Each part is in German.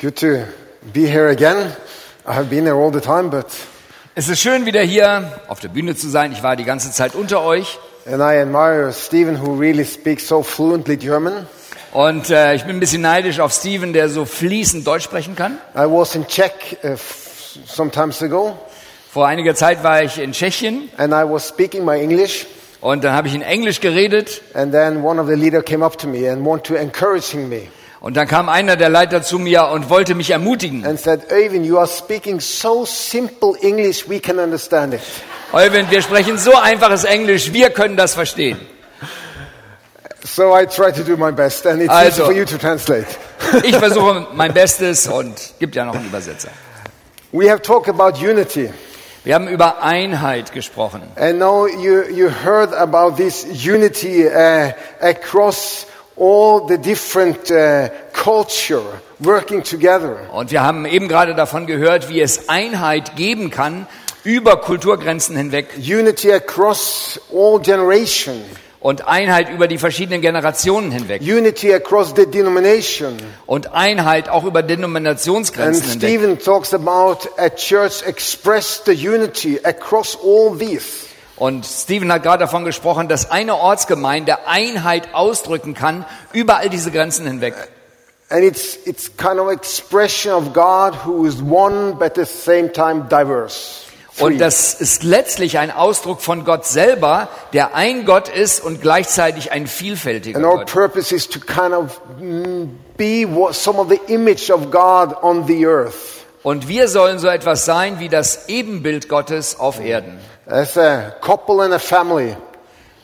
Good to be here again. I have been there all the time, but Es ist schön, wieder hier auf der Bühne zu sein. Ich war die ganze Zeit unter euch and I admire Stephen who really speaks so fluently German. und äh, ich bin ein bisschen neidisch auf Steven, der so fließend Deutsch sprechen kann. I was in Czech uh, f- some times ago, Vor einiger Zeit war ich in Tschechien and I was speaking my English, und dann habe ich in Englisch geredet and then one of the leader came up to me and wanted to encouraging me und dann kam einer der Leiter zu mir und wollte mich ermutigen. and said, "Eyvind, you are speaking so simple English, we can understand it." Eugen, wir sprechen so einfaches Englisch, wir können das verstehen. So I tried to do my best, and it's Also- easy for you to translate. Ich versuche mein Bestes und gibt ja noch einen Übersetzer. we have talked about unity. Wir haben über Einheit gesprochen. And now you, you heard about this unity uh, across all the different uh, culture working together. Und wir haben eben gerade davon gehört, wie es Einheit geben kann über Kulturgrenzen hinweg Unity across all generation. und Einheit über die verschiedenen Generationen hinweg Unity across the denomination. und Einheit auch über And Denominationsgrenzen hinweg. Stephen talks about a church express the unity across all these. Und Stephen hat gerade davon gesprochen, dass eine Ortsgemeinde Einheit ausdrücken kann über all diese Grenzen hinweg. And it's, it's kind of expression of God who is one but at the same time diverse. Und das ist letztlich ein Ausdruck von Gott selber, der ein Gott ist und gleichzeitig ein vielfältiger Gott. purpose is to kind of mm, be what, some of the image of God on the earth. Und wir sollen so etwas sein wie das Ebenbild Gottes auf Erden. As a couple and a family,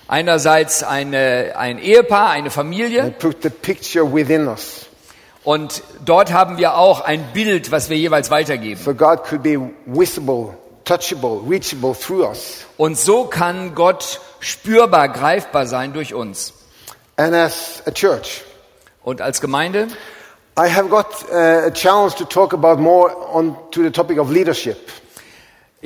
Einerseits eine, ein Ehepaar, eine Familie and put the picture within us. und dort haben wir auch ein Bild, was wir jeweils weitergeben. So God could be visible, touchable, reachable through us. Und so kann Gott spürbar, greifbar sein durch uns. And as a church, Und als Gemeinde I have got uh, a challenge to talk about more on to the topic of leadership.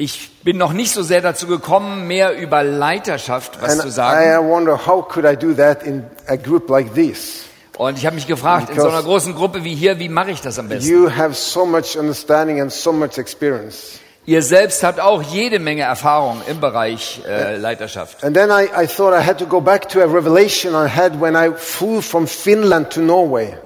Ich bin noch nicht so sehr dazu gekommen, mehr über Leiterschaft was And zu I sagen. wonder how could I do that in a group like this? Und ich habe mich gefragt, in so einer großen Gruppe wie hier, wie mache ich das am besten? You have so much understanding and so much experience. Ihr selbst habt auch jede Menge Erfahrung im Bereich äh, Leiterschaft. And then I, I thought I had to go back to a revelation I had when I flew from Finland to Norway.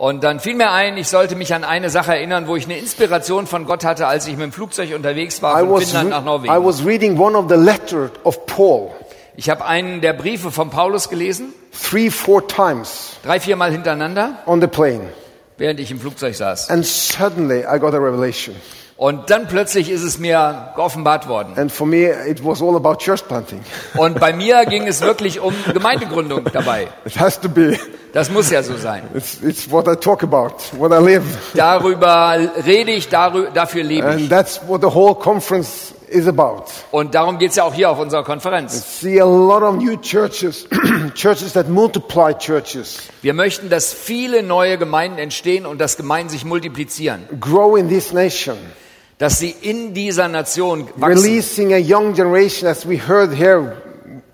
Und dann fiel mir ein, ich sollte mich an eine Sache erinnern, wo ich eine Inspiration von Gott hatte, als ich mit dem Flugzeug unterwegs war von Finnland nach re- I Norwegen. was reading one of the letters of Paul Ich habe einen der Briefe von Paulus gelesen, three, four times drei, viermal hintereinander, on the plane. während ich im Flugzeug saß. And suddenly I got a revelation. Und dann plötzlich ist es mir geoffenbart worden. And for me, it was all about church planting. Und bei mir ging es wirklich um Gemeindegründung dabei. It has to be. Das muss ja so sein. It's, it's what I talk about, what I live. Darüber rede ich, darü dafür lebe And ich. that's what the whole conference is about. Und darum geht's ja auch hier auf unserer Konferenz. See a lot of new churches, churches that multiply churches, Wir möchten, dass viele neue Gemeinden entstehen und dass Gemeinden sich multiplizieren. grow in this nation. Dass sie in dieser Nation wachsen. releasing a young generation, as we heard here,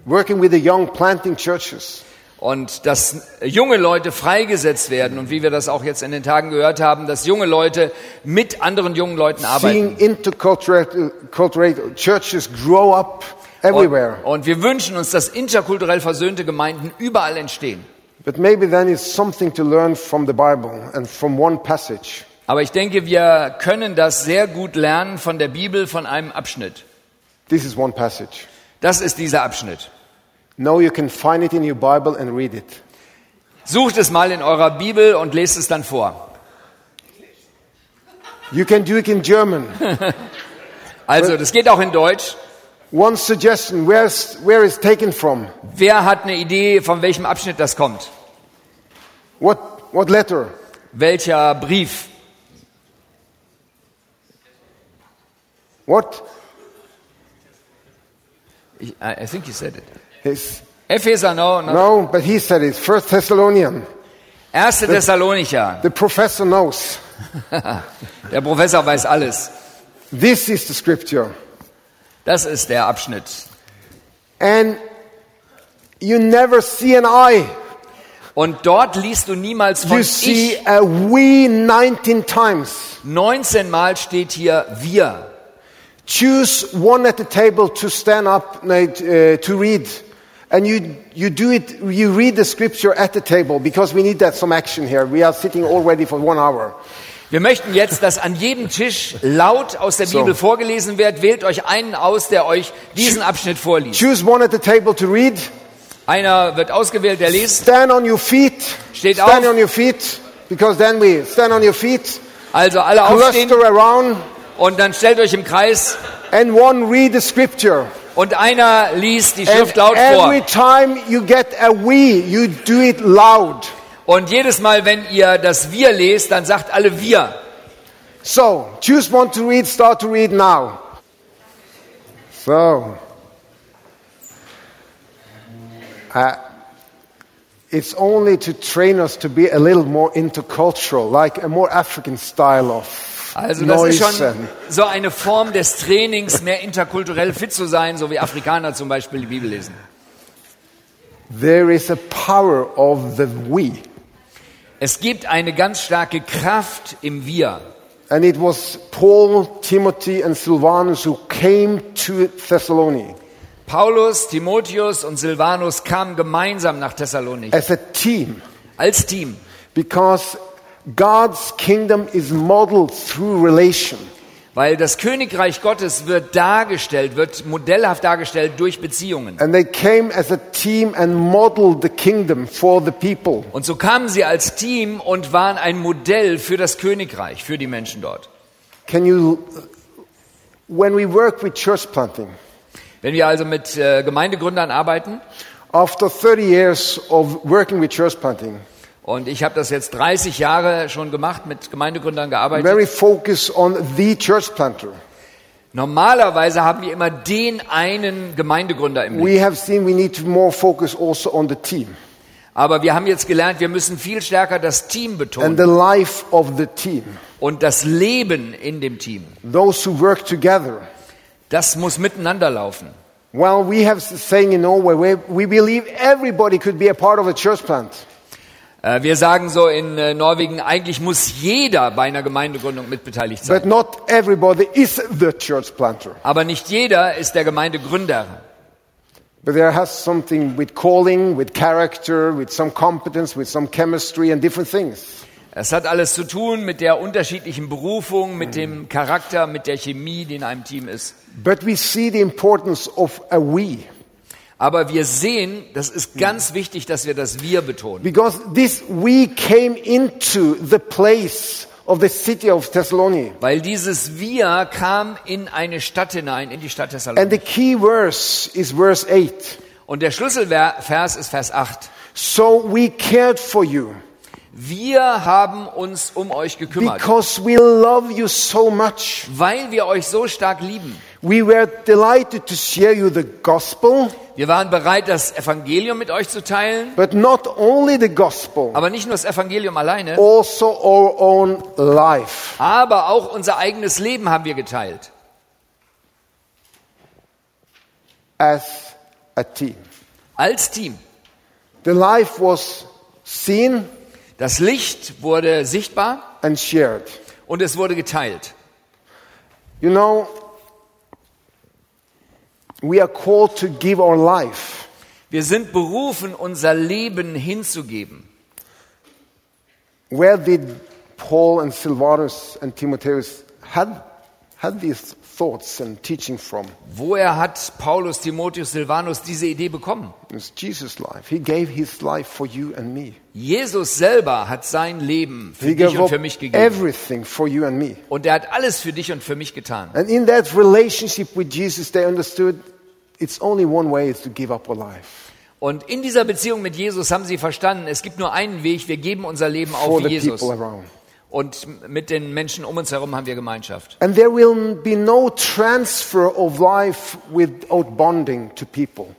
working with the young, planting churches. Und dass junge Leute freigesetzt werden und wie wir das auch jetzt in den Tagen gehört haben, dass junge Leute mit anderen jungen Leuten arbeiten. Seeing intercultural cultural churches grow up everywhere. Und, und wir wünschen uns, dass interkulturell versöhnte Gemeinden überall entstehen. But maybe then it's something to learn from the Bible and from one passage. Aber ich denke, wir können das sehr gut lernen von der Bibel, von einem Abschnitt. This is one passage. Das ist dieser Abschnitt. Now you can find it in your Bible and read it. Sucht es mal in eurer Bibel und lest es dann vor. You can do it in German. Also, das geht auch in Deutsch. One suggestion, where's, where is taken from? Wer hat eine Idee, von welchem Abschnitt das kommt? What, what letter? Welcher Brief? What? I I think you said it. His, Epheser, no, no. no, but he said it. First Thessalonian. 1. Thessalonicher. The professor knows. Der Professor weiß alles. This is the scripture. Das ist der Abschnitt. And you never see an eye Und dort liest du niemals von You see ich. a we 19 times. 19 Mal steht hier wir. Choose one at the table to stand up uh, to read. And you, you do it, you read the scripture at the table because we need that some action here. We are sitting already for one hour. Wir möchten jetzt, dass an jedem Tisch laut aus der So. Bibel vorgelesen wird. Wählt euch einen aus, der euch diesen Abschnitt vorliest. Choose one at the table to read. Einer wird ausgewählt, der liest. Stand on your feet. Steht stand auf. on your feet. Because then we stand on your feet. Also alle aufstehen Cluster around. Und dann stellt euch im Kreis And one read the scripture. und einer liest die And Schrift laut vor. every time you get a we, you do it loud. Und jedes Mal, wenn ihr das Wir lest, dann sagt alle Wir. So, choose one to read, start to read now. So, uh, it's only to train us to be a little more intercultural, like a more African style of Also das ist noise. schon so eine Form des Trainings, mehr interkulturell fit zu sein, so wie Afrikaner zum Beispiel die Bibel lesen. there is a power of the we. Es gibt eine ganz starke Kraft im Wir. And it was Paul, Timothy, and Silvanus who came to Thessaloniki Paulus, Timotheus und Silvanus kamen gemeinsam nach Thessalonik as a team als Team, because God's kingdom is modeled through relation. weil das Königreich Gottes wird dargestellt, wird modellhaft dargestellt durch Beziehungen. And they came as a team and modeled the kingdom for the people. Und so kamen sie als Team und waren ein Modell für das Königreich, für die Menschen dort. Can you, when we work with church planting, Wenn wir also mit äh, Gemeindegründern arbeiten, after 30 years of working with church planting, und ich habe das jetzt 30 Jahre schon gemacht, mit Gemeindegründern gearbeitet, very focused on the church planter. normalerweise haben wir immer den einen Gemeindegründer im Blick. We have seen we need to more focus also on the team Aber wir haben jetzt gelernt, wir müssen viel stärker das Team and betonen the life of the team. und das Leben in dem Team. Those who work together. Das muss miteinander laufen. Well, we have saying in Norway we believe everybody could be a part of a church plant. Äh, Wir sagen so in äh, Norwegen, eigentlich muss jeder bei einer Gemeindegründung mitbeteiligt sein. But not everybody is the church planter. Aber nicht jeder ist der Gemeindegründer. But there has something with calling, with character, with some competence, with some chemistry and different things. Es hat alles zu tun mit der unterschiedlichen Berufung, mit dem Charakter, mit der Chemie, die in einem Team ist. But we see the importance of a we. Aber wir sehen, das ist ganz wichtig, dass wir das Wir betonen. Because this we came into the place of the city of Thessaloniki. Weil dieses Wir kam in eine Stadt hinein, in die Stadt And Thessaloniki. the key verse is verse 8. Und der Schlüsselvers ist Vers 8. So we cared for you Wir haben uns um euch gekümmert, because we love you so much. weil wir euch so stark lieben. We were delighted to share you the gospel, Wir waren bereit, das Evangelium mit euch zu teilen, but not only the gospel, aber nicht nur das Evangelium alleine, also our own life. aber auch unser eigenes Leben haben wir geteilt. as a team. Als Team. The life was seen Das Licht wurde sichtbar and shared. und es wurde geteilt. You know, we are called to give our life. Wir sind berufen, unser Leben hinzugeben. Where did Paul and Silvanus and Timotheus had, had these thoughts and teaching from? Woher hat Paulus, Timotheus, Silvanus diese Idee bekommen? It's Jesus' life. He gave his life for you and me. Jesus selber hat sein Leben für He dich und für mich gegeben. everything for you and me. Und er hat alles für dich und für mich getan. And in that relationship with Jesus, they understood it's only one way is to give up our life Und in dieser Beziehung mit Jesus haben sie verstanden, es gibt nur einen Weg, wir geben unser Leben for auf the Jesus. people around. Und mit den Menschen um uns herum haben wir Gemeinschaft. And there will be no transfer of life without bonding to people.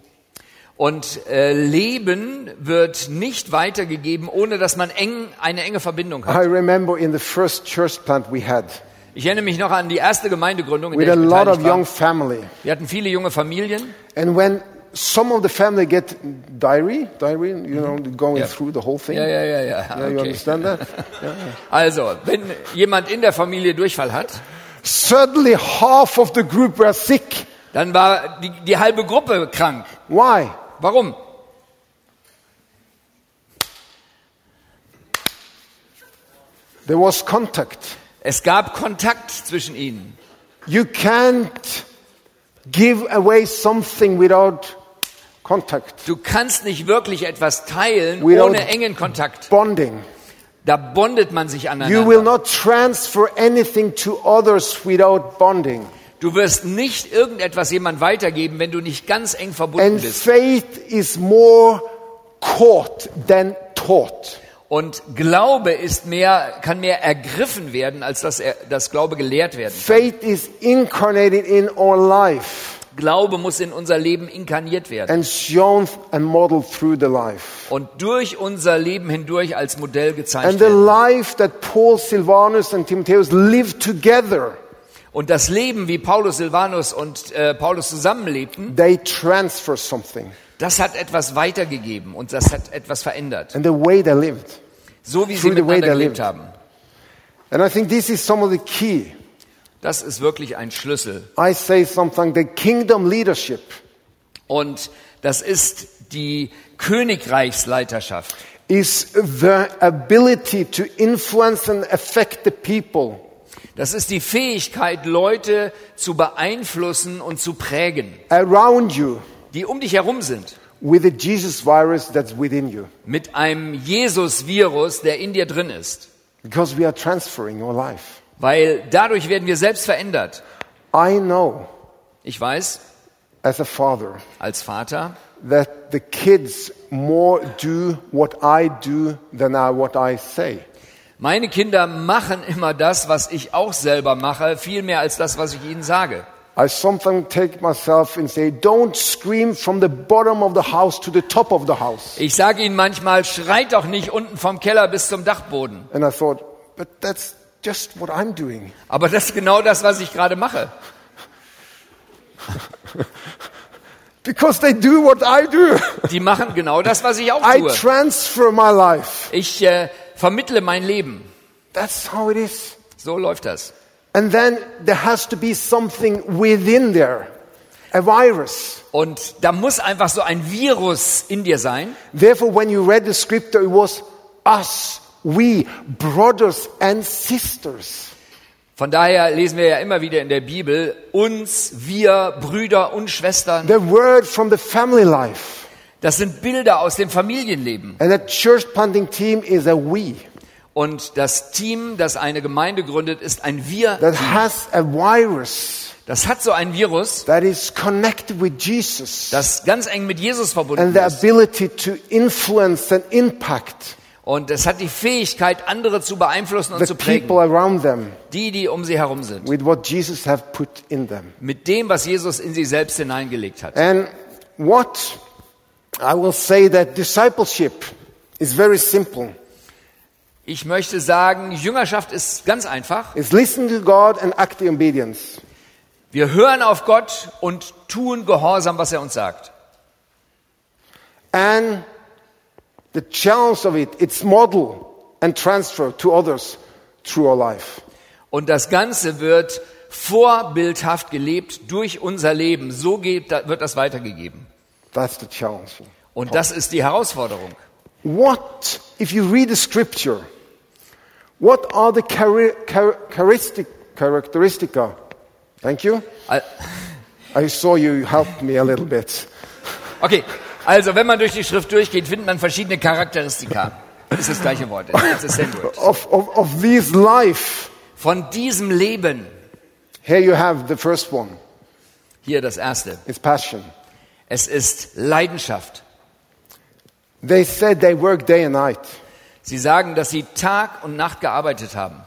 Und äh, Leben wird nicht weitergegeben, ohne dass man eng, eine enge Verbindung I hat. remember in the first church plant we had, Ich erinnere mich noch an die erste Gemeindegründung, in with der a ich lot of young family. Wir hatten viele junge Familien. And when some of the family get diary, diary, you know, going Yeah. through the whole thing. Ja, ja, ja. Yeah, you Okay. understand that? Also, wenn jemand in der Familie Durchfall hat, Suddenly, half of the group were sick. dann war die, die halbe Gruppe krank. Why? Warum? There was contact. Es gab Kontakt zwischen ihnen. You can't give away something without contact, Du kannst nicht wirklich etwas teilen Without- ohne engen Kontakt. bonding. Da bondet man sich You will aneinander. not transfer anything to others without bonding. Du wirst nicht irgendetwas jemand weitergeben, wenn du nicht ganz eng verbunden And bist. faith is more caught than taught. Und Glaube ist mehr, kann mehr ergriffen werden, als dass er, das Glaube gelehrt werden. kann. Faith is incarnated in our life Glaube muss in unser Leben inkarniert werden and shown and modeled through the life. und durch unser Leben hindurch als Modell gezeigt And the werden. life that Paul, Silvanus, and Timotheus lived together, Und das Leben, wie Paulus Silvanus und äh, Paulus zusammenlebten, they transfer something. Das hat etwas weitergegeben und das hat etwas verändert. And the way they lived. So wie sie miteinander gelebt lived. haben. And I think this is some of the key. Das ist wirklich ein Schlüssel. I say something, the kingdom leadership Und das ist die Königreichsleiterschaft. is the ability to influence and affect the people Das ist die Fähigkeit, Leute zu beeinflussen und zu prägen, around you die um dich herum sind. with the Jesus virus that's within you. Mit einem Jesus-Virus, der in dir drin ist. Because we are transferring our life. Weil dadurch werden wir selbst verändert. I know Ich weiß, as a father als Vater, that the kids more do what I do than I, what I say. meine Kinder machen immer das, was ich auch selber mache, viel mehr als das, was ich ihnen sage. I sometimes take myself and say, don't scream from the bottom of the house to the top of the house. Ich sage ihnen manchmal, schreit doch nicht unten vom Keller bis zum Dachboden. And I thought, but that's just what I'm doing. Aber das ist genau das, was ich gerade mache. Because they do what I do. Die machen genau das, was ich auch I tue. transfer my life. Ich äh, vermittle mein Leben. That's how it is. So läuft das. And then there has to be something within there, a virus. Und da muss einfach so ein Virus in dir sein. Therefore, when you read the scripture, it was us, we, brothers and sisters. Von daher lesen wir ja immer wieder in der Bibel uns, wir, Brüder und Schwestern. The word from the family life. Das sind Bilder aus dem Familienleben. And the church planting team is a we Und das Team, das eine Gemeinde gründet, ist ein Wir. that has a virus Das hat so ein Virus, that is connected with Jesus das ganz eng mit Jesus verbunden and the ist. ability to influence and impact Und es hat die Fähigkeit, andere zu beeinflussen und the zu prägen. people around them Die, die um sie herum sind. with what Jesus have put in them. Mit dem, was Jesus in sie selbst hineingelegt hat. And what I will say that discipleship is very simple. Ich möchte sagen, Jüngerschaft ist ganz einfach. It's listen to God and act in obedience. Wir hören auf Gott und tun Gehorsam, was er uns sagt. And the challenge of it, it's model and transfer to others through our life. Und das Ganze wird vorbildhaft gelebt durch unser Leben. So geht, wird das weitergegeben. That's the challenge. Und das ist die Herausforderung. What, if you read the scripture, what are the chari- char- charistic, characteristica? Thank you. Al- I saw you helped me a little bit. Okay, also wenn man durch die Schrift durchgeht, findet man verschiedene Charakteristika. Das ist das gleiche Wort. It's the same word. Of, of, of this life, Von diesem Leben. here you have the first one. Hier das erste. It's passion. Es ist Leidenschaft. They said they work day and night. Sie sagen, dass sie Tag und Nacht gearbeitet haben.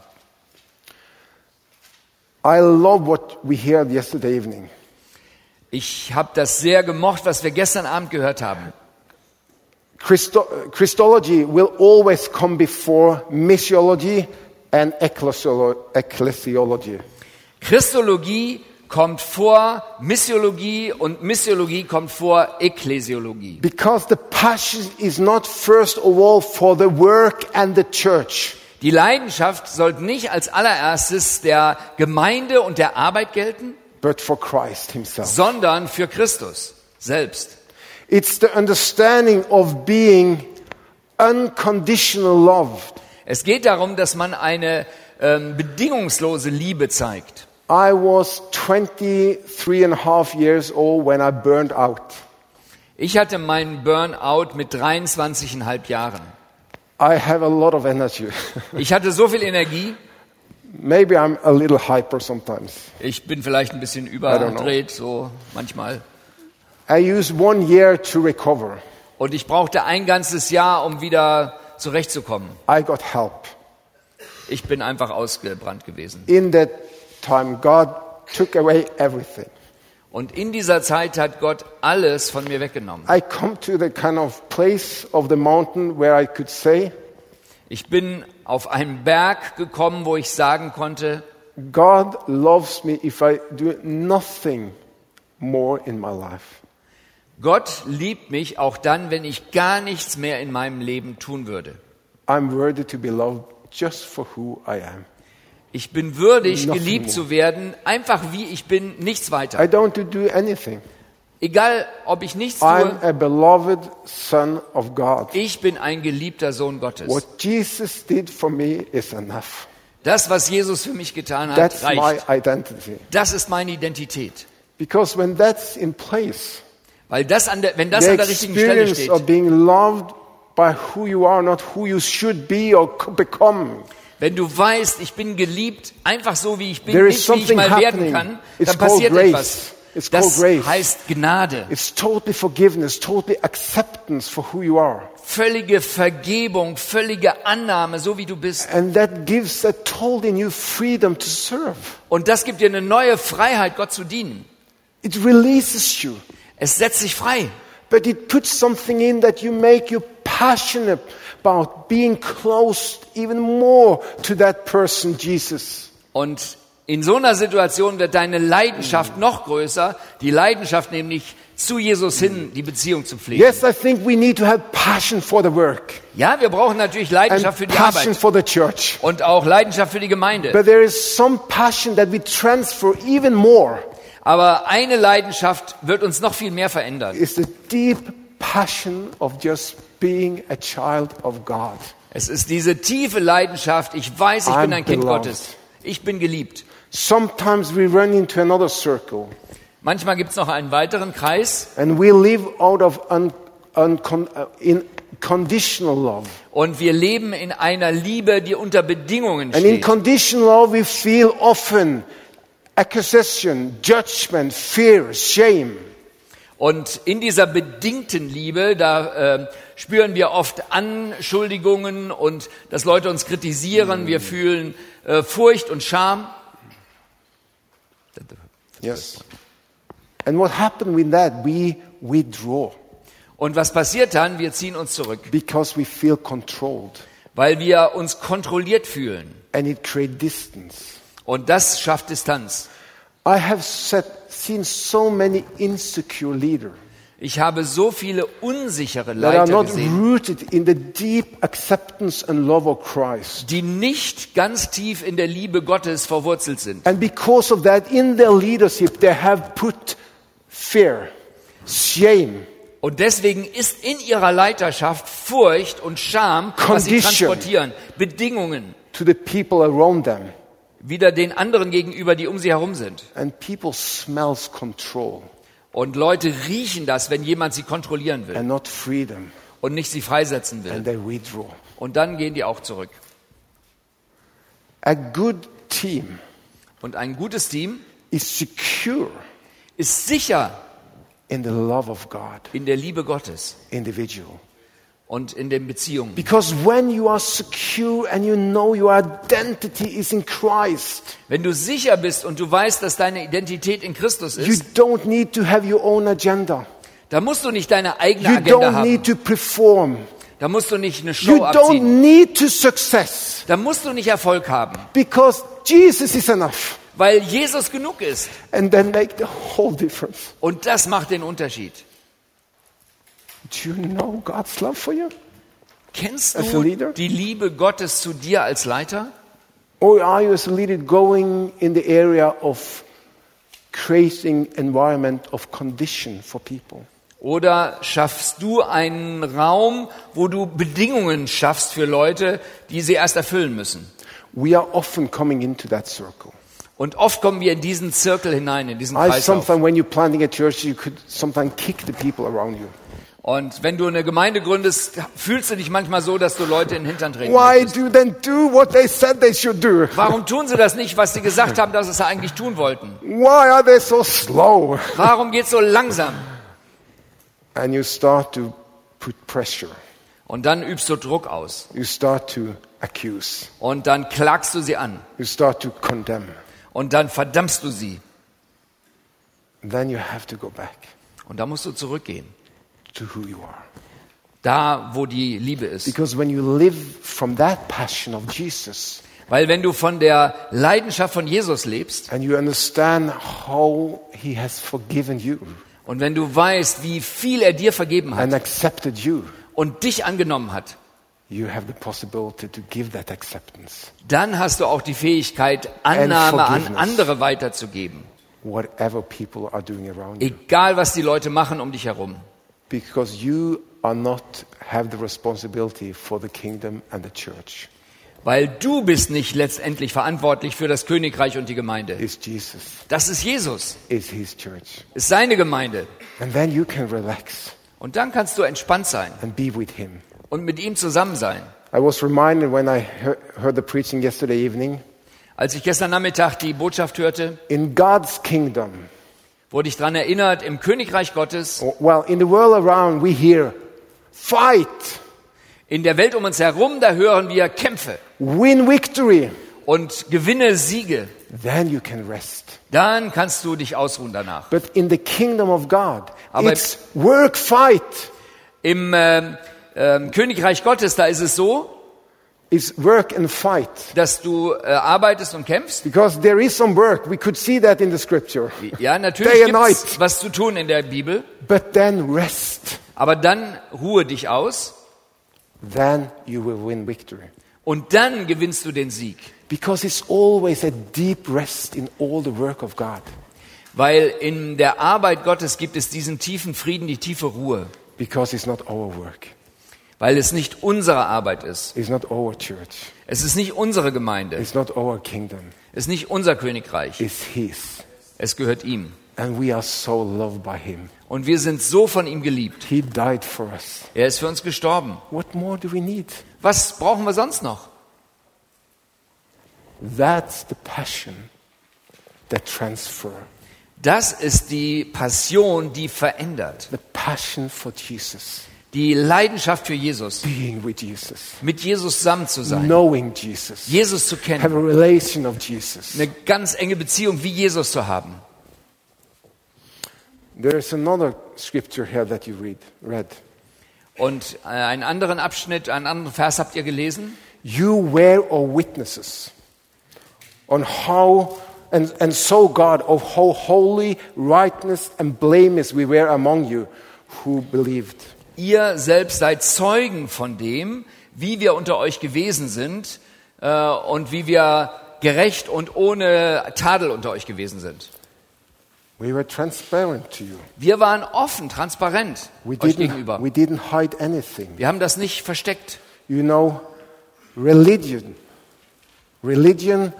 I love what we heard yesterday evening. Ich habe das sehr gemocht, was wir gestern Abend gehört haben. Christo- Christology will always come before missiology and ecclesiolo- ecclesiology. Christologie kommt vor Missiologie und Missiologie kommt vor Ekklesiologie. Because the passion is not first of all for the work and the church. Die Leidenschaft sollte nicht als allererstes der Gemeinde und der Arbeit gelten, but for Christ himself. sondern für Christus selbst. It's the understanding of being unconditional loved. Es geht darum, dass man eine ähm, bedingungslose Liebe zeigt. I was 23 and a half years old when I burned out. Ich hatte meinen Burnout mit 23,5 Jahren. I have a lot of energy. Ich hatte so viel Energie. Maybe I'm a little hyper sometimes. Ich bin vielleicht ein bisschen überdreht, so manchmal. I used one year to recover. Und ich brauchte ein ganzes Jahr, um wieder zurechtzukommen. I got help. Ich bin einfach ausgebrannt gewesen. In that time, God took away everything. Und in dieser Zeit hat Gott alles von mir weggenommen. I come to the kind of place of the mountain where I could say, Ich bin auf einen Berg gekommen, wo ich sagen konnte, God loves me if I do nothing more in my life. Gott liebt mich auch dann, wenn ich gar nichts mehr in meinem Leben tun würde. I'm worthy to be loved just for who I am. Ich bin würdig, Nothing geliebt more. zu werden, einfach wie ich bin, nichts I weiter. don't do anything. Egal, ob ich nichts I'm tue, a beloved son of God. ich bin ein geliebter Sohn Gottes. What Jesus did for me is enough. Das, was Jesus für mich getan hat, That's my reicht. identity. Das ist meine Identität. Because when that's in place, Weil das an der, wenn das an der richtigen Stelle experience of steht, being loved by who you are, not who you should be or become, wenn du weißt, ich bin geliebt, einfach so wie ich bin, There nicht wie ich mal werden happening. kann, It's dann passiert grace. etwas. It's Das grace. heißt Gnade. it's totally forgiveness, totally acceptance for who you are. Völlige Vergebung, völlige Annahme, so wie du bist. And that gives a totally new freedom to serve. Und das gibt dir eine neue Freiheit, Gott zu dienen. It releases you, Es setzt sich frei. but it puts something in that you make you passionate about being close even more to that person, Jesus. Und in so einer Situation wird deine Leidenschaft noch größer, die Leidenschaft nämlich zu Jesus hin, die Beziehung zu pflegen. Yes, I think we need to have passion for the work Ja, wir brauchen natürlich Leidenschaft für die passion Arbeit for the church. und auch Leidenschaft für die Gemeinde. But there is some passion that we transfer even more. Aber eine Leidenschaft wird uns noch viel mehr verändern. It's the deep passion of just being a child of God. Es ist diese tiefe Leidenschaft, ich weiß, ich bin I'm ein Kind beloved. Gottes. Ich bin geliebt. Sometimes we run into another circle Manchmal gibt es noch einen weiteren Kreis and we live out of un, uncon, uh, in conditional love. und wir leben in einer Liebe, die unter Bedingungen And in steht. conditional love, we feel often accusation, judgment, fear, shame. Und in dieser bedingten Liebe, da äh, spüren wir oft Anschuldigungen und dass Leute uns kritisieren. Wir fühlen äh, Furcht und Scham. Yes. And what happened with that? We withdraw Und was passiert dann? Wir ziehen uns zurück, because we feel controlled weil wir uns kontrolliert fühlen. and it creates distance. Und das schafft Distanz. I have set, seen so many insecure leaders Ich habe so viele unsichere Leiter not gesehen, rooted in the deep acceptance and love of Christ. die nicht ganz tief in der Liebe Gottes verwurzelt sind. And because of that, in their leadership, they have put fear, shame, Und deswegen ist in ihrer Leiterschaft Furcht und Scham, was sie transportieren, Bedingungen, wieder den anderen gegenüber, die um sie herum sind. And people smells control Und Leute riechen das, wenn jemand sie kontrollieren will and not freedom. und nicht sie freisetzen will. And they withdraw. Und dann gehen die auch zurück. A good team Und ein gutes Team is secure ist sicher in the love of God, in der Liebe Gottes individual. Und in den Beziehungen. Because when you are secure and you know your identity is in Christ, Wenn du sicher bist und du weißt, dass deine Identität in Christus you ist, don't need to have your own agenda. da musst du nicht deine eigene You Agenda don't need haben. to perform. Da musst du nicht eine You Show don't abziehen. need to success Da musst du nicht Erfolg haben, because Jesus is enough. weil Jesus genug ist. And then make the whole difference. Und das macht den Unterschied. Do you know God's love for you? Kennst du die Liebe Gottes zu dir als Leiter? Or are you as a leader going in the area of creating environment of condition for people? Oder schaffst du einen Raum, wo du Bedingungen schaffst für Leute, die sie erst erfüllen müssen? We are often coming into that circle. Und oft kommen wir in diesen Zirkel hinein, in diesen I Kreislauf. sometimes, when you're planting a church, you could sometimes kick the people around you. Und wenn du eine Gemeinde gründest, fühlst du dich manchmal so, dass du Leute in den Hintern treten Why do then do what they said they should do? Warum tun sie das nicht, was sie gesagt haben, dass sie es eigentlich tun wollten? Why are they so slow? Warum geht's so langsam? And you start to put pressure. Und dann übst du Druck aus. You start to accuse. Und dann klagst du sie an. You start to condemn. Und dann verdammst du sie. Then you have to go back Und da musst du zurückgehen. To who you are. Da, wo die Liebe ist. Because when you live from that passion of Jesus Weil wenn du von der Leidenschaft von Jesus lebst and you understand how he has forgiven you und wenn du weißt, wie viel er dir vergeben and hat accepted you, und dich angenommen hat, you have the possibility to give that acceptance, dann hast du auch die Fähigkeit, Annahme an andere weiterzugeben. whatever people are doing around you. Egal, was die Leute machen um dich herum. Because you are not have the responsibility for the kingdom and the church. Weil du bist nicht letztendlich verantwortlich für das Königreich und die Gemeinde. It's Jesus, Das ist Jesus, it's his church. ist seine Gemeinde. And then you can relax Und dann kannst du entspannt sein and be with him. und mit ihm zusammen sein. I was reminded when I he- heard the preaching yesterday evening Als ich gestern Nachmittag die Botschaft hörte, in God's kingdom, wurde ich daran erinnert, im Königreich Gottes, well, in the world around, we hear fight, in der Welt um uns herum, da hören wir Kämpfe win victory. und gewinne Siege. Then you can rest. Dann kannst du dich ausruhen danach. But in the kingdom of God, Aber- it's work, fight. Im ähm, ähm, Königreich Gottes, da ist es so, It's work and fight. dass du äh, arbeitest und kämpfst. Because there is some work. We could see that in the scripture. Ja, natürlich Day and gibt's night. was zu tun in der Bibel, But then rest. aber dann ruhe dich aus Then you will win victory. und dann gewinnst du den Sieg. Because it's always a deep rest in all the work of God. Weil in der Arbeit Gottes gibt es diesen tiefen Frieden, die tiefe Ruhe. Because it's not our work. Weil es nicht unsere Arbeit ist. It's not our church. Es ist nicht unsere Gemeinde. It's not our kingdom. Es ist nicht unser Königreich. It's His. Es gehört ihm. And we are so loved by Him. Und wir sind so von ihm geliebt. He died for us. Er ist für uns gestorben. What more do we need? Was brauchen wir sonst noch? That's the passion that transfer. Das ist die Passion, die verändert. The passion for Jesus. Die Leidenschaft für Jesus. Being with Jesus. Mit Jesus zusammen zu sein. Knowing Jesus. Jesus zu Have kennen. a relation of Jesus. Eine ganz enge Beziehung wie Jesus zu haben. There is another scripture here that you read. Read. Und äh, einen anderen Abschnitt, einen anderen Vers habt ihr gelesen? You were our witnesses on how, and, and so God, of how holy, rightness, and blameless we were among you who believed. Ihr selbst seid Zeugen von dem, wie wir unter euch gewesen sind äh, und wie wir gerecht und ohne Tadel unter euch gewesen sind. We were transparent to you. Wir waren offen, transparent We euch didn't, gegenüber. we didn't hide anything. Wir haben das nicht versteckt. You know, religion. Religion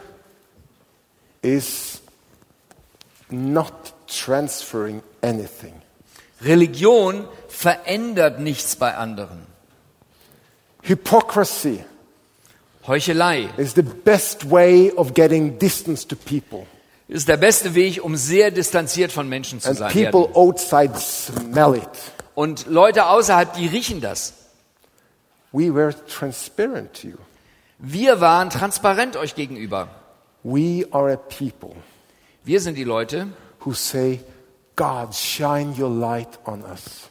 is not transferring anything. Religion verändert nichts bei anderen. Hypocrisy Heuchelei is the best way of getting distance to people. ist der beste Weg, um sehr distanziert von Menschen zu And sein. people werden. outside smell it. Und Leute außerhalb, die riechen das. We were transparent to you. Wir waren transparent euch gegenüber. We are a people Wir sind die Leute, who say, God, shine your light on us.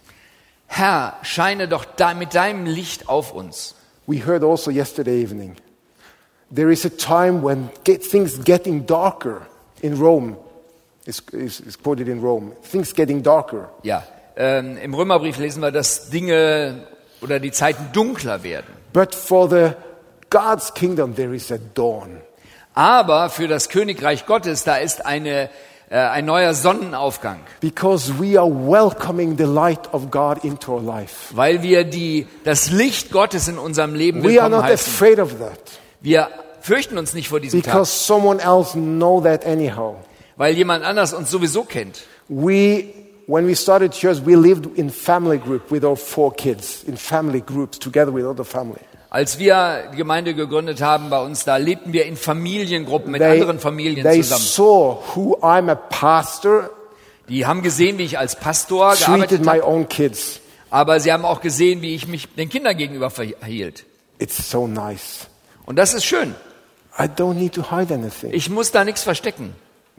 Herr, scheine doch da mit deinem Licht auf uns. We heard also yesterday evening, there is a time when get, things getting darker. in Rome. It's, it's, it's quoted in Rome. Things getting darker. Ja, ähm, im Römerbrief lesen wir, dass Dinge oder die Zeiten dunkler werden. But for the God's kingdom, there is a dawn. Aber für das Königreich Gottes, da ist eine, äh, ein neuer Sonnenaufgang, Because we are welcoming the light of God into our life. weil wir die, das Licht Gottes in unserem Leben We are willkommen not heißen. afraid of that. Wir fürchten uns nicht vor diesem Tag, Because someone else know that anyhow. weil jemand anders uns sowieso kennt. We, when we started church, we lived in family group with our four kids, in family groups together with other family. Als wir die Gemeinde gegründet haben bei uns, da lebten wir in Familiengruppen mit They, anderen Familien they zusammen. saw who I'm a pastor, Die haben gesehen, wie ich als Pastor gearbeitet my habe, own kids. aber sie haben auch gesehen, wie ich mich den Kindern gegenüber verhielt. It's so nice. Und das ist schön. I don't need to hide anything. Ich muss da nichts verstecken.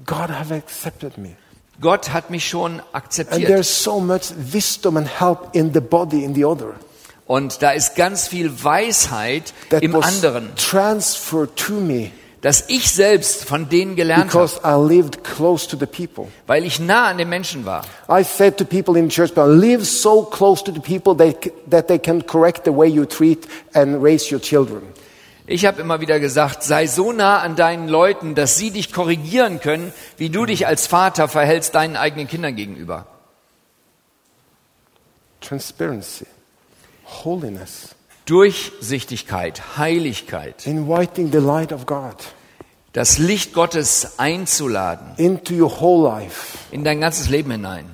God have accepted me. Gott hat mich schon And akzeptiert. there's so much wisdom and help in the body in the other Und da ist ganz viel Weisheit im anderen, transferred to me dass ich selbst von denen gelernt habe, because I lived close to the people. weil ich nah an den Menschen war. I said to people in church, but live so close to the people that, that they can correct the way you treat and raise your children. Ich habe immer wieder gesagt, sei so nah an deinen Leuten, dass sie dich korrigieren können, wie du dich als Vater verhältst deinen eigenen Kindern gegenüber. Transparency, holiness, Durchsichtigkeit, Heiligkeit, inviting the light of God das Licht Gottes einzuladen into your whole life. in dein ganzes Leben hinein.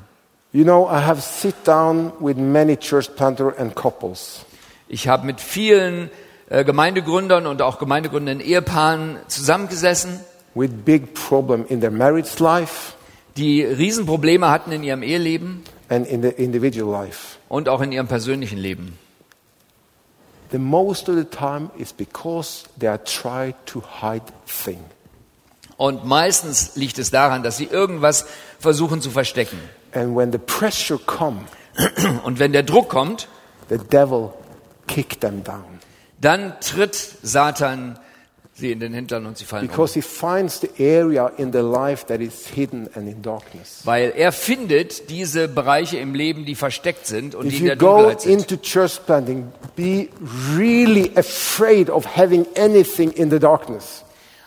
You know, I have sit down with many church planter and couples. Ich habe mit vielen äh, Gemeindegründern und auch gemeindegründenden Ehepaaren zusammengesessen, with big problem in their marriage life die Riesenprobleme hatten in ihrem Eheleben and in the individual life. und auch in ihrem persönlichen Leben. The most of the time is because they are trying to hide thing. Und meistens liegt es daran, dass sie irgendwas versuchen zu verstecken. And when the pressure come, Und wenn der Druck kommt, the devil kick them down dann tritt Satan sie in den Hintern und sie fallen um. because he finds the area in their life that is hidden and in darkness. Weil er findet diese Bereiche im Leben, die versteckt sind und die If in der you go Dunkelheit sind. into church planting, be really afraid of having anything in the darkness.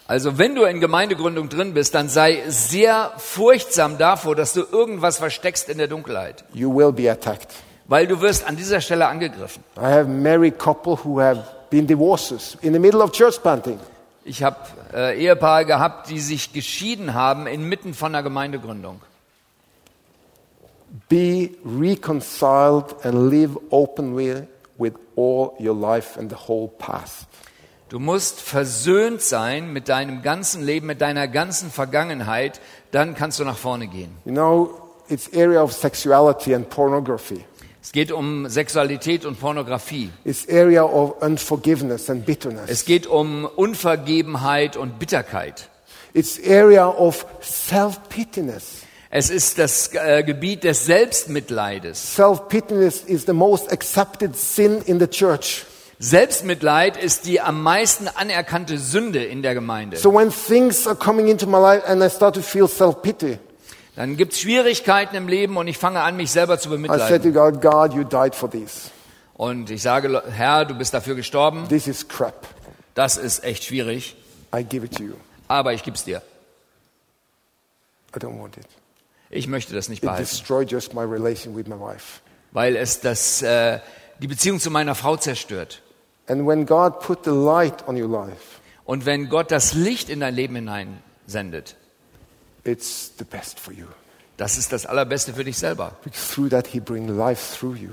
Also wenn du in Gemeindegründung drin bist, dann sei sehr furchtsam davor, dass du irgendwas versteckst in der Dunkelheit. You will be attacked. Weil du wirst an dieser Stelle angegriffen. I have married couple who have been divorces in the middle of church planting. Ich habe äh, Ehepaare gehabt, die sich geschieden haben inmitten von einer Gemeindegründung. Be reconciled and live openly with all your life and the whole past. Du musst versöhnt sein mit deinem ganzen Leben, mit deiner ganzen Vergangenheit, dann kannst du nach vorne gehen. You know, it's area of sexuality and pornography. Es geht um Sexualität und Pornografie. It's area of unforgiveness and bitterness. Es geht um Unvergebenheit und Bitterkeit. It's area of self-pityness. Es ist das äh, Gebiet des Selbstmitleides. Self-pityness is the most accepted sin in the church. Selbstmitleid ist die am meisten anerkannte Sünde in der Gemeinde. So when things are coming into my life and I start to feel self-pity, Dann gibt es Schwierigkeiten im Leben und ich fange an, mich selber zu I bemitleiden. to God, God, you died for this. Und ich sage, Herr, du bist dafür gestorben. This is crap. Das ist echt schwierig, I give it to you. aber ich gib's dir. I don't want it. Ich möchte das nicht It behalten, destroyed just my relation with my wife. weil es das, äh, die Beziehung zu meiner Frau zerstört. And when God put the light on your life, Und wenn Gott das Licht in dein Leben hineinsendet, it's the best for you. das ist das Allerbeste für dich selber. Because through that, He brings life through you.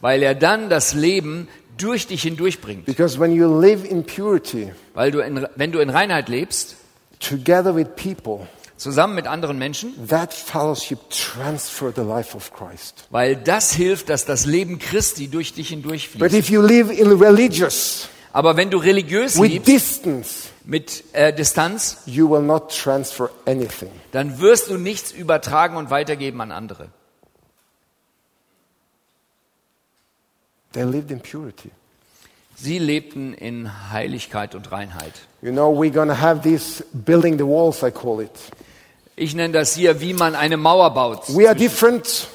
Weil er dann das Leben durch dich hindurchbringt. Because when you live in purity, Weil du in, wenn du in Reinheit lebst, together with people, zusammen mit anderen Menschen, that fellowship transfer the life of Christ. weil das hilft, dass das Leben Christi durch dich But hindurchfließt. if you live in religious, Aber wenn du religiös with liebst, distance, mit äh, Distanz, you will not transfer anything. dann wirst du nichts übertragen und weitergeben an andere. They lived in purity. Sie lebten in Heiligkeit und Reinheit. You know, we're going to have this building the walls, I call it. Ich nenne das hier, wie man eine Mauer baut. We are different.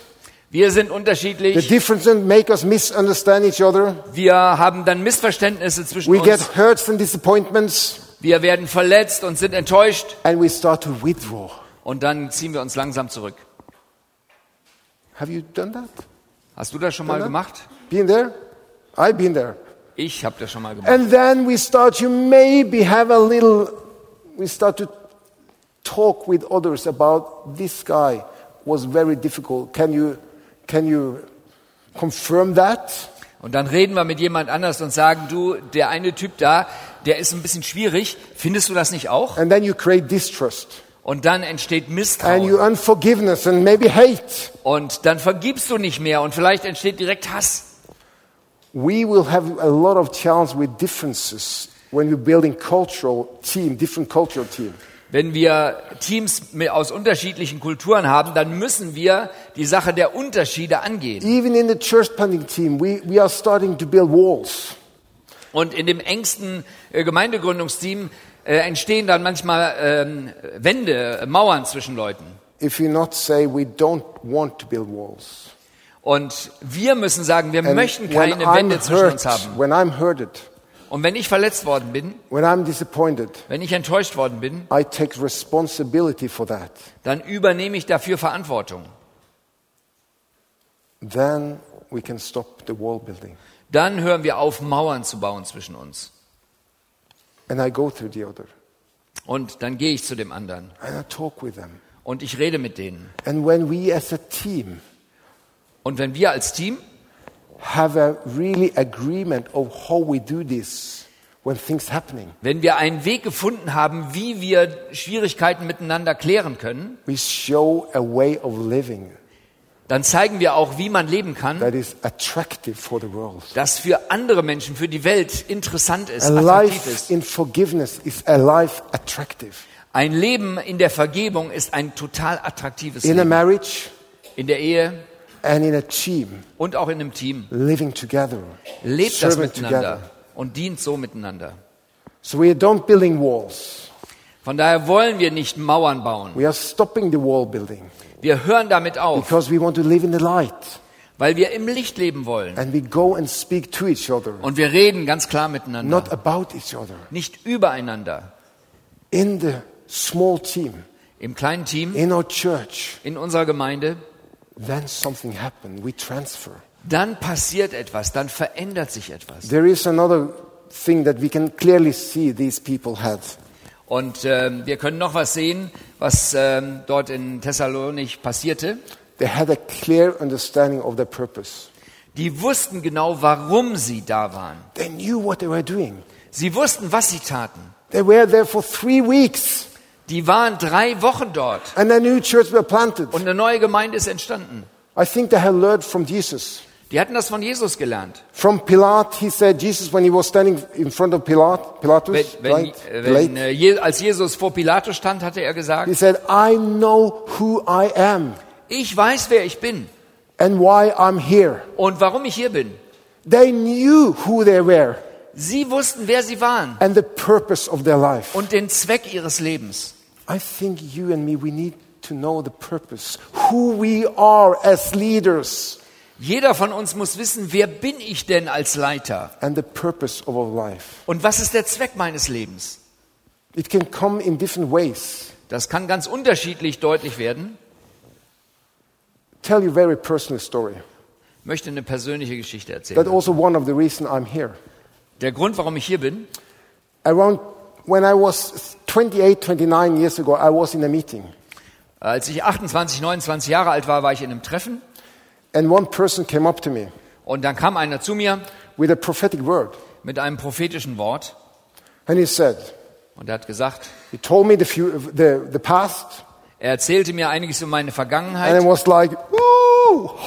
Wir sind The unterschiedlich. differences make us misunderstand each other. Wir haben dann Missverständnisse zwischen We get uns. hurts and disappointments, Wir werden verletzt und sind enttäuscht. and we start to withdraw. Und dann ziehen wir uns langsam zurück. Have you done that? Hast du das schon mal Ja. gemacht? Been there? I've been there. Ich habe das schon mal gemacht. And then we start to maybe have a little, we start to talk with others about this guy was very difficult. Can you, can you confirm that? Und dann reden wir mit jemand anders und sagen, du, der eine Typ da, der ist ein bisschen schwierig. Findest du das nicht auch? And then you create distrust Und dann entsteht and you Misstrauen. unforgiveness and maybe hate. Und dann vergibst du nicht mehr und vielleicht entsteht direkt Hass. We will have a lot of challenge with differences when we're building cultural team, different cultural team. Wenn wir Teams aus unterschiedlichen Kulturen haben, dann müssen wir die Sache der Unterschiede angehen. Even in the church planting team, we, we are starting to build walls. Und in dem engsten äh, Gemeindegründungsteam äh, entstehen dann manchmal ähm, Wände, Mauern zwischen Leuten. If you not say we don't want to build walls. Und wir müssen sagen, wir And möchten keine Wände zwischen uns haben. when I'm hurted, Und wenn ich verletzt worden bin, when I'm disappointed, wenn ich enttäuscht worden bin, I take responsibility for that. dann übernehme ich dafür Verantwortung. Then we can stop the wall building. Dann hören wir auf, Mauern zu bauen zwischen uns. And I go through the other. Und dann gehe ich zu dem anderen And I talk with them. und ich rede mit denen. And when we as a team Und wenn wir als Team Wenn wir einen Weg gefunden haben, wie wir Schwierigkeiten miteinander klären können, we show a way of living dann zeigen wir auch, wie man leben kann, that is attractive for the world. das für andere Menschen, für die Welt interessant ist, A attraktiv life ist. in forgiveness is a life attractive. Ein Leben in der Vergebung ist ein total attraktives In a Leben. marriage In der Ehe and in a team, und auch in einem Team. living together, Lebt das miteinander together. und dient so miteinander. So we don't building walls. Von daher wollen wir nicht Mauern bauen. We are stopping the wall building Wir hören damit auf, because we want to live in the light. weil wir im Licht leben wollen. And we go and speak to each other, Und wir reden ganz klar miteinander, not about each other. nicht übereinander. In the small team, Im kleinen Team, in our church, in unserer Gemeinde, then something happens. We transfer. dann passiert etwas, dann verändert sich etwas. There is another thing that we can clearly see these people had. Und ähm, wir können noch was sehen, was ähm, dort in Thessalonich passierte. They had a clear understanding of their purpose. Die wussten genau, warum sie da waren. They knew what they were doing. Sie wussten, was sie taten. They were there for three weeks, Die waren drei Wochen dort and a new church were planted. und eine neue Gemeinde ist entstanden. I think they had learned from Jesus. Die hatten das von Jesus gelernt. From Pilate, he said, Jesus, when he was standing in front of Pilate, Pilatus, Wenn, right? äh, Pilate, wenn, äh, Je- als Jesus vor Pilatus stand, hatte er gesagt, he said, I know who I am ich weiß, wer ich bin and why I'm here. und warum ich hier bin. They knew who they were Sie wussten, wer sie waren and the purpose of their life. und den Zweck ihres Lebens. I think you and me, we need to know the purpose, who we are as leaders, Jeder von uns muss wissen, wer bin ich denn als Leiter and the purpose of our life. und was ist der Zweck meines Lebens. It can come in different ways. Das kann ganz unterschiedlich deutlich werden. Tell you a very personal story. Ich möchte eine persönliche Geschichte erzählen. also one of the reasons I'm here. Der Grund, warum ich hier bin, Around when I was 28, 29 years ago, I was in a meeting, als ich 28, 29 Jahre alt war, war ich in einem Treffen. And one person came up to me und dann kam einer zu mir with a prophetic word, mit einem prophetischen Wort. And he said, und er hat gesagt, he told me the, the, the past, er erzählte mir einiges über meine and I Vergangenheit was like,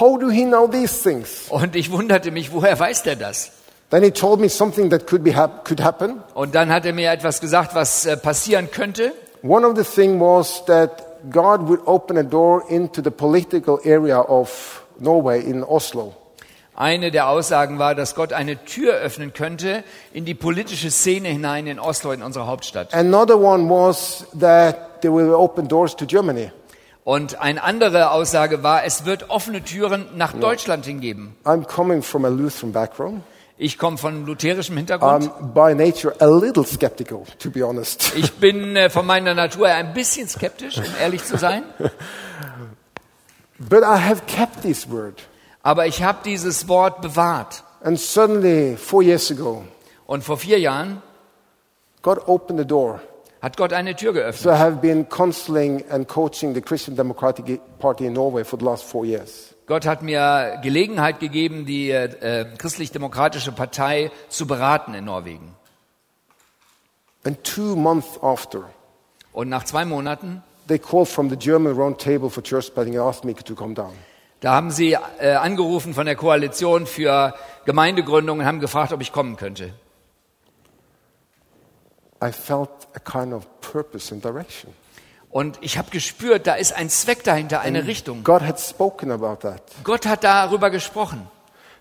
how do he know these things? und ich wunderte mich, woher weiß der das? Then he told me something that could, be hap- could happen. Und dann hat er mir etwas gesagt, was äh, passieren könnte. One of the things was that God would open a door into the political area of Norway in Oslo. Eine der Aussagen war, dass Gott eine Tür öffnen könnte in die politische Szene hinein in Oslo, in unserer Hauptstadt. Another one was that there will open doors to Germany. Und eine andere Aussage war, es wird offene Türen nach Deutschland hingeben. I'm coming from a Lutheran background. Ich komme von lutherischem Hintergrund. I'm by nature a little skeptical, to be honest. Ich bin äh, von meiner Natur ein bisschen skeptisch, um ehrlich zu sein. But I have kept this word. Aber ich habe dieses Wort bewahrt. And suddenly, four years ago, Und vor vier Jahren God opened the door. hat Gott eine Tür geöffnet. So I have been counseling and coaching the Christian Democratic Party in Norway for the last four years. Gott hat mir Gelegenheit gegeben, die äh, christlich-demokratische Partei zu beraten in Norwegen. And two months after, Und nach zwei Monaten, they called from the German Round Table for Church Planning and asked me to come down. da haben sie äh, angerufen von der Koalition für Gemeindegründung und haben gefragt, ob ich kommen könnte. I felt a kind of purpose and direction. Und ich habe gespürt, da ist ein Zweck dahinter, eine Richtung. God had spoken about that. Gott hat darüber gesprochen.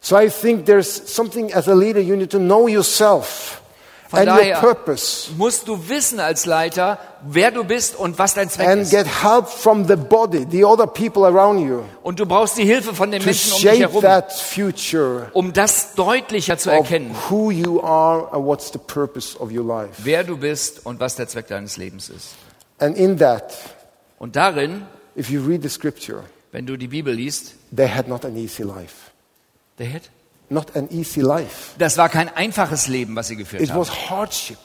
So I think there's something as a leader you need to know yourself Von and your purpose musst du wissen als Leiter, wer du bist und was dein Zweck and ist. get help from the body, the other people around you, Und du brauchst die Hilfe von den Menschen um dich herum, that future um das deutlicher zu erkennen, who you are and what's the purpose of your life. wer du bist und was der Zweck deines Lebens ist. And in that, Und darin, if you read the scripture, wenn du die Bibel liest, they had not an easy life. der Hit, Not an easy life. das war kein einfaches Leben, was sie geführt It haben. was hardship.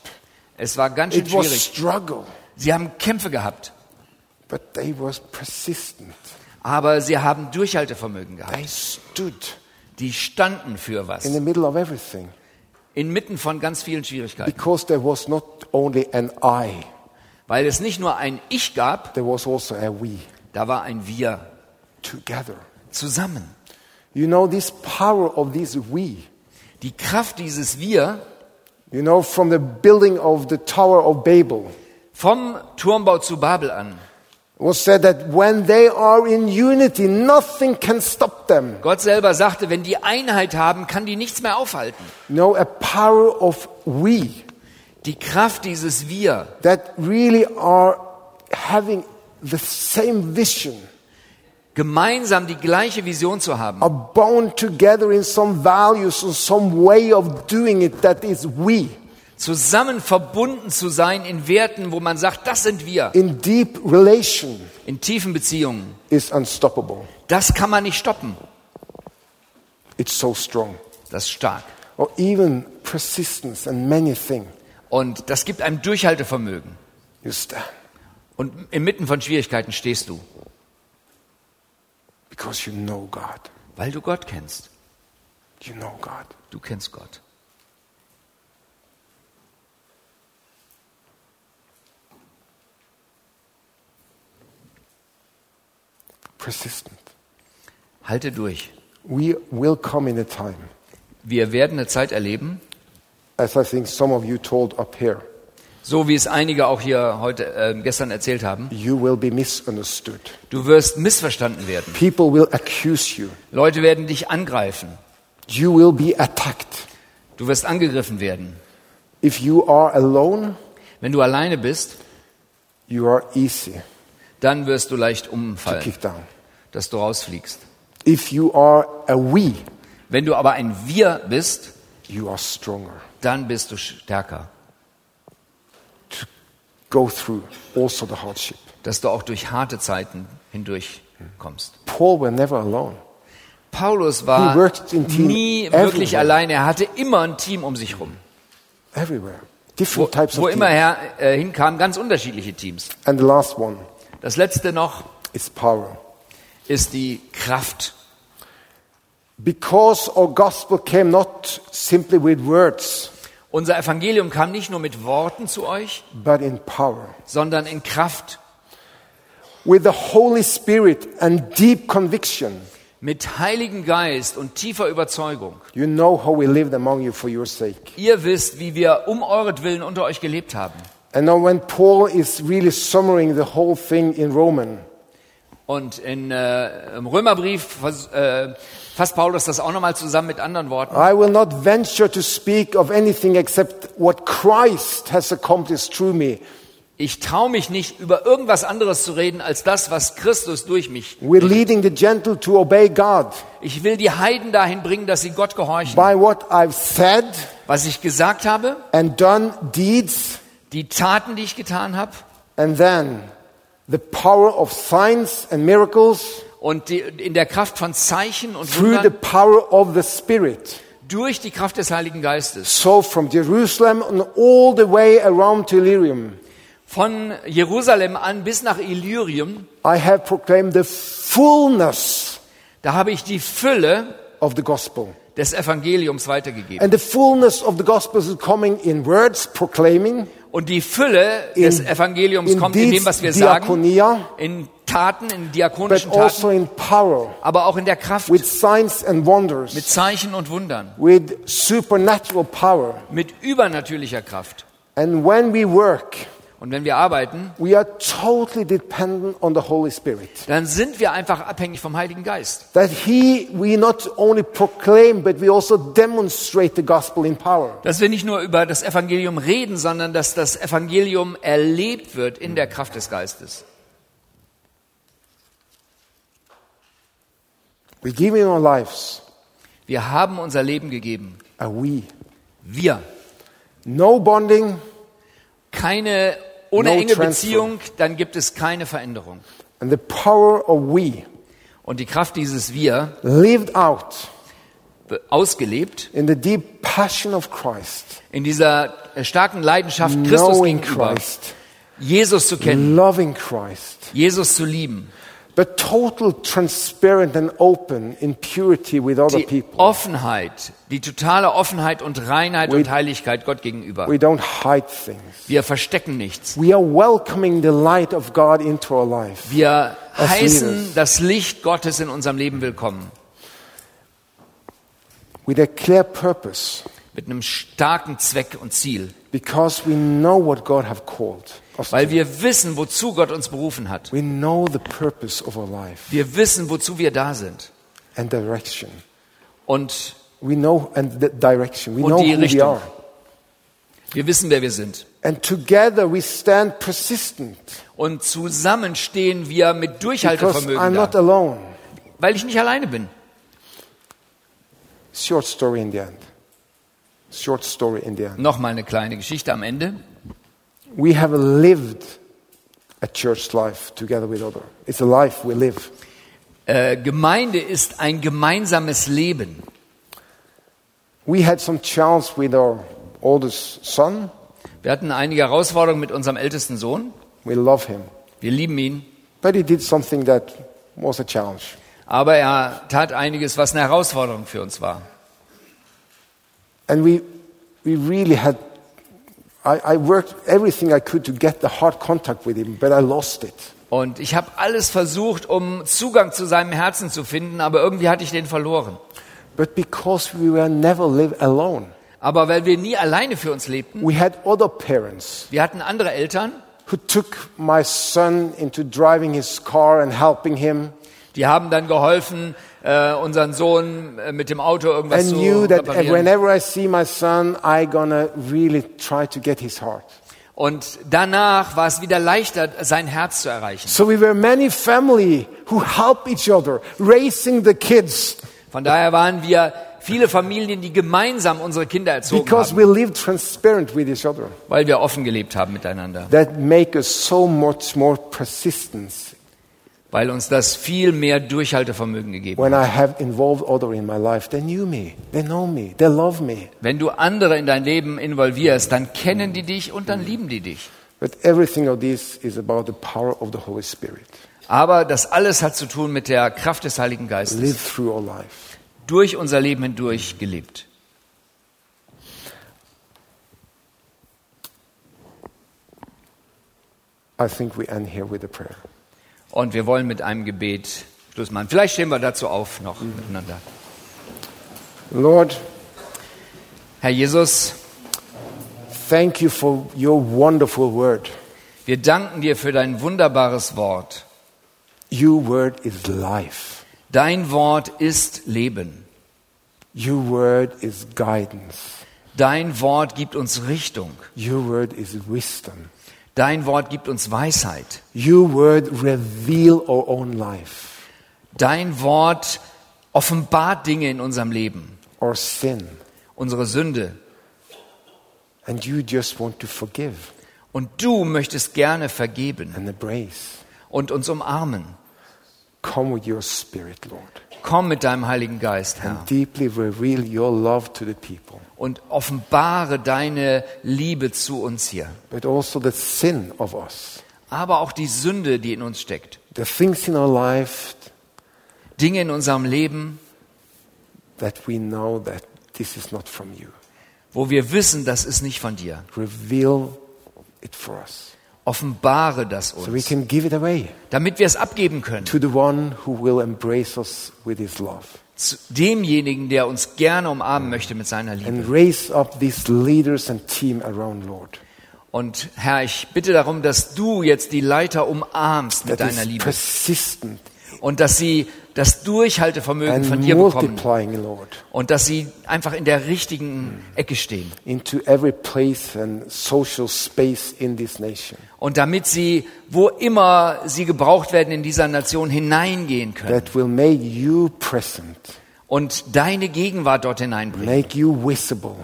Es war ganz schön It was schwierig. struggle. Sie haben Kämpfe gehabt, But they was persistent. aber sie haben Durchhaltevermögen gehabt. They stood Die standen für was, in the middle of everything. inmitten von ganz vielen Schwierigkeiten. Because there was not only an I, Weil es nicht nur ein Ich gab, there was also a we da war ein Wir together. zusammen. You know, this power of this we, Die Kraft dieses Wir you know, from the building of the Tower of Babel, vom Turmbau zu Babel an. was said that when they are in unity, nothing can stop them. Gott selber sagte, wenn die Einheit haben, kann die nichts mehr aufhalten. You know, a power of we Die Kraft dieses Wir, that really are having the same vision, gemeinsam die gleiche Vision zu haben, are bound together in some values and some way of doing it that is we, zusammen verbunden zu sein in Werten, wo man sagt, das sind wir, in deep relation, in tiefen Beziehungen. is unstoppable. Das kann man nicht stoppen. It's so strong. Das ist stark. Or even persistence and many things. Und das gibt einem Durchhaltevermögen. You stand Und inmitten von Schwierigkeiten stehst du, because you know God. weil du Gott kennst. You know God. Du kennst Gott. Persistent. Halte durch. We will come in a time, Wir werden eine Zeit erleben, as I think some of you told up here, so wie es einige auch hier heute äh, gestern erzählt haben. you will be misunderstood. Du wirst missverstanden werden. People will accuse you. Leute werden dich angreifen. You will be attacked. Du wirst angegriffen werden. If you are alone, Wenn du alleine bist, you are easy dann wirst du leicht to umfallen, kick down. dass du rausfliegst. If you are a we, Wenn du aber ein Wir bist, you are stronger dann bist du stärker, to go through also the hardship. dass du auch durch harte Zeiten hindurch kommst. Paul were never alone. Paulus war nie wirklich everywhere. alleine. Er hatte immer ein Team um sich rum. Everywhere. Wo, Different types wo of immer teams. er äh, hinkam, ganz unterschiedliche Teams. And the last one Das letzte noch is power. ist die Kraft. Because our gospel came not simply with words, Unser Evangelium kam nicht nur mit Worten zu euch, but in power. sondern in Kraft, With the Holy Spirit and deep conviction. mit Heiligen Geist und tiefer Überzeugung. You know how we lived among you for your sake. Ihr wisst, wie wir um euretwillen unter euch gelebt haben. And now when Paul is really summarizing the whole thing in Roman, Und in, äh, im Römerbrief äh, fasst Paulus das auch nochmal zusammen mit anderen Worten. I will not venture to speak of anything except what Christ has accomplished through me Ich traue mich nicht, über irgendwas anderes zu reden, als das, was Christus durch mich. We're leading the gentle to obey God Ich will die Heiden dahin bringen, dass sie Gott gehorchen. by what I've said Was ich gesagt habe, and done, deeds, die Taten, die ich getan habe and then the power of signs and miracles und die, in der Kraft von Zeichen und through the Wundern power of the Spirit. durch die Kraft des Heiligen Geistes. So from Jerusalem and all the way around to Illyrium, Von Jerusalem an bis nach Illyrium, I have proclaimed the fullness da habe ich die Fülle of the gospel. des Evangeliums weitergegeben. And the fullness of the gospel is coming in words, proclaiming, Und die Fülle des Evangeliums in kommt in dem, was wir sagen, diakonia, in Taten, in but diakonischen also Taten, in power, aber auch in der Kraft, with signs and mit wonders, Zeichen und Wundern, with supernatural power. mit übernatürlicher Kraft. And when we work, Und wenn wir arbeiten, we are totally dependent on the Holy Spirit. dann sind wir einfach abhängig vom Heiligen Geist. That He, we not only proclaim, but we also demonstrate the gospel in power. Dass wir nicht nur über das Evangelium reden, sondern dass das Evangelium erlebt wird in der Kraft des Geistes. We give in our lives, Wir haben unser Leben gegeben. a we. Wir. No bonding, Keine, ohne No enge. Beziehung, dann gibt es keine Veränderung. and the power of we Und die Kraft dieses Wir, lived out ausgelebt, in the deep passion of Christ, in dieser starken Leidenschaft Christus gegenüber, Christ, Jesus zu kennen, loving Christ, Jesus zu lieben, but total transparent and open in purity with other die people. Offenheit, die totale Offenheit und Reinheit We- und Heiligkeit Gott gegenüber. We don't hide things. Wir verstecken nichts. We are welcoming the light of God into our life. Wir heißen das Licht Gottes in unserem Leben willkommen. with a clear purpose Mit einem starken Zweck und Ziel. because we know what God have called Weil wir wissen, wozu Gott uns berufen hat. We know the purpose of our life Wir wissen, wozu wir da sind. and direction. Und We know and the direction. We Und know die Richtung. are. wir wissen, wer wir sind. And together we stand persistent Und zusammen stehen wir mit because I'm Durchhaltevermögen not da. alone. Weil ich nicht alleine bin. Short story in the end. Short story in the end. Nochmal eine kleine Geschichte am Ende. We have lived a church life together with other. It's a life we live. Äh, Gemeinde ist ein gemeinsames Leben. We had some challenge with our oldest son. Wir hatten einige Herausforderungen mit unserem ältesten Sohn. We love him. Wir lieben ihn. But he did something that was a challenge. Aber er tat einiges, was eine Herausforderung für uns war. And we, we really had, I, I worked everything I could to get the hard contact with him, but I lost it. Und ich habe alles versucht, um Zugang zu seinem Herzen zu finden, aber irgendwie hatte ich den verloren. But because we were never live alone, Aber weil wir nie alleine für uns lebten, we had other parents wir hatten andere Eltern, who took my son into driving his car and helping him die haben dann geholfen, äh, unseren Sohn äh, mit dem Auto irgendwas zu reparieren. son, really. Und danach war es wieder leichter, sein Herz zu erreichen. So we were many family who help each other, raising the kids Von daher waren wir viele Familien, die gemeinsam unsere Kinder erzogen because haben, we live transparent with each other. weil wir offen gelebt haben miteinander. That make us so much more persistence Weil uns das viel mehr Durchhaltevermögen gegeben hat. when I have involved other in my life. They knew me, they know me, they love me. Wenn du andere in dein Leben involvierst, dann kennen die dich und dann lieben die dich. But everything of this is about the power of the Holy Spirit. Aber das alles hat zu tun mit der Kraft des Heiligen Geistes. Live through our life. Durch unser Leben hindurch gelebt. I think we end here with a prayer. Und wir wollen mit einem Gebet Schluss machen. Vielleicht stehen wir dazu auf noch miteinander. Lord, Herr Jesus, thank you for your wonderful word. wir danken dir für dein wunderbares Wort. Your word is life. Dein Wort ist Leben. Your word is guidance. Dein Wort gibt uns Richtung. Your word is wisdom. Dein Wort gibt uns Weisheit. Your word reveal our own life, Dein Wort offenbart Dinge in unserem Leben, our sin, unsere Sünde. and you just want to forgive Und du möchtest gerne vergeben and embrace. und uns umarmen. Come with your spirit, Lord, Komm mit deinem Heiligen Geist, Herr, and deeply reveal your love to the people, und offenbare deine Liebe zu uns hier. but also the sin of us, Aber auch die Sünde, die in uns steckt. the things in our life Dinge in unserem Leben, that we know that this is not from you. wo wir wissen, das ist nicht von dir. Reveal it for us, Offenbare das so we uns, can give it away damit wir es abgeben können. to the one who will embrace us with his love. Zu demjenigen, der uns gerne umarmen möchte mit seiner Liebe. And raise up these leaders and team around, Lord. Und Herr, ich bitte darum, dass du jetzt die Leiter umarmst mit That deiner is Liebe persistent und dass sie das Durchhaltevermögen von dir bekommen und dass sie einfach in der richtigen Ecke stehen. into every place and social space in this nation. Und damit sie, wo immer sie gebraucht werden in dieser Nation, hineingehen können. That will make you present, und deine Gegenwart dort hineinbringen, make you visible,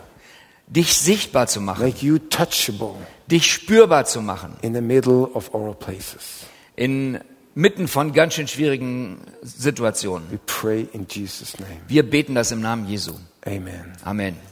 dich sichtbar zu machen, dich spürbar zu machen, in the middle of our places. Inmitten von ganz schön schwierigen Situationen. Wir beten das im Namen Jesu. Amen. Amen.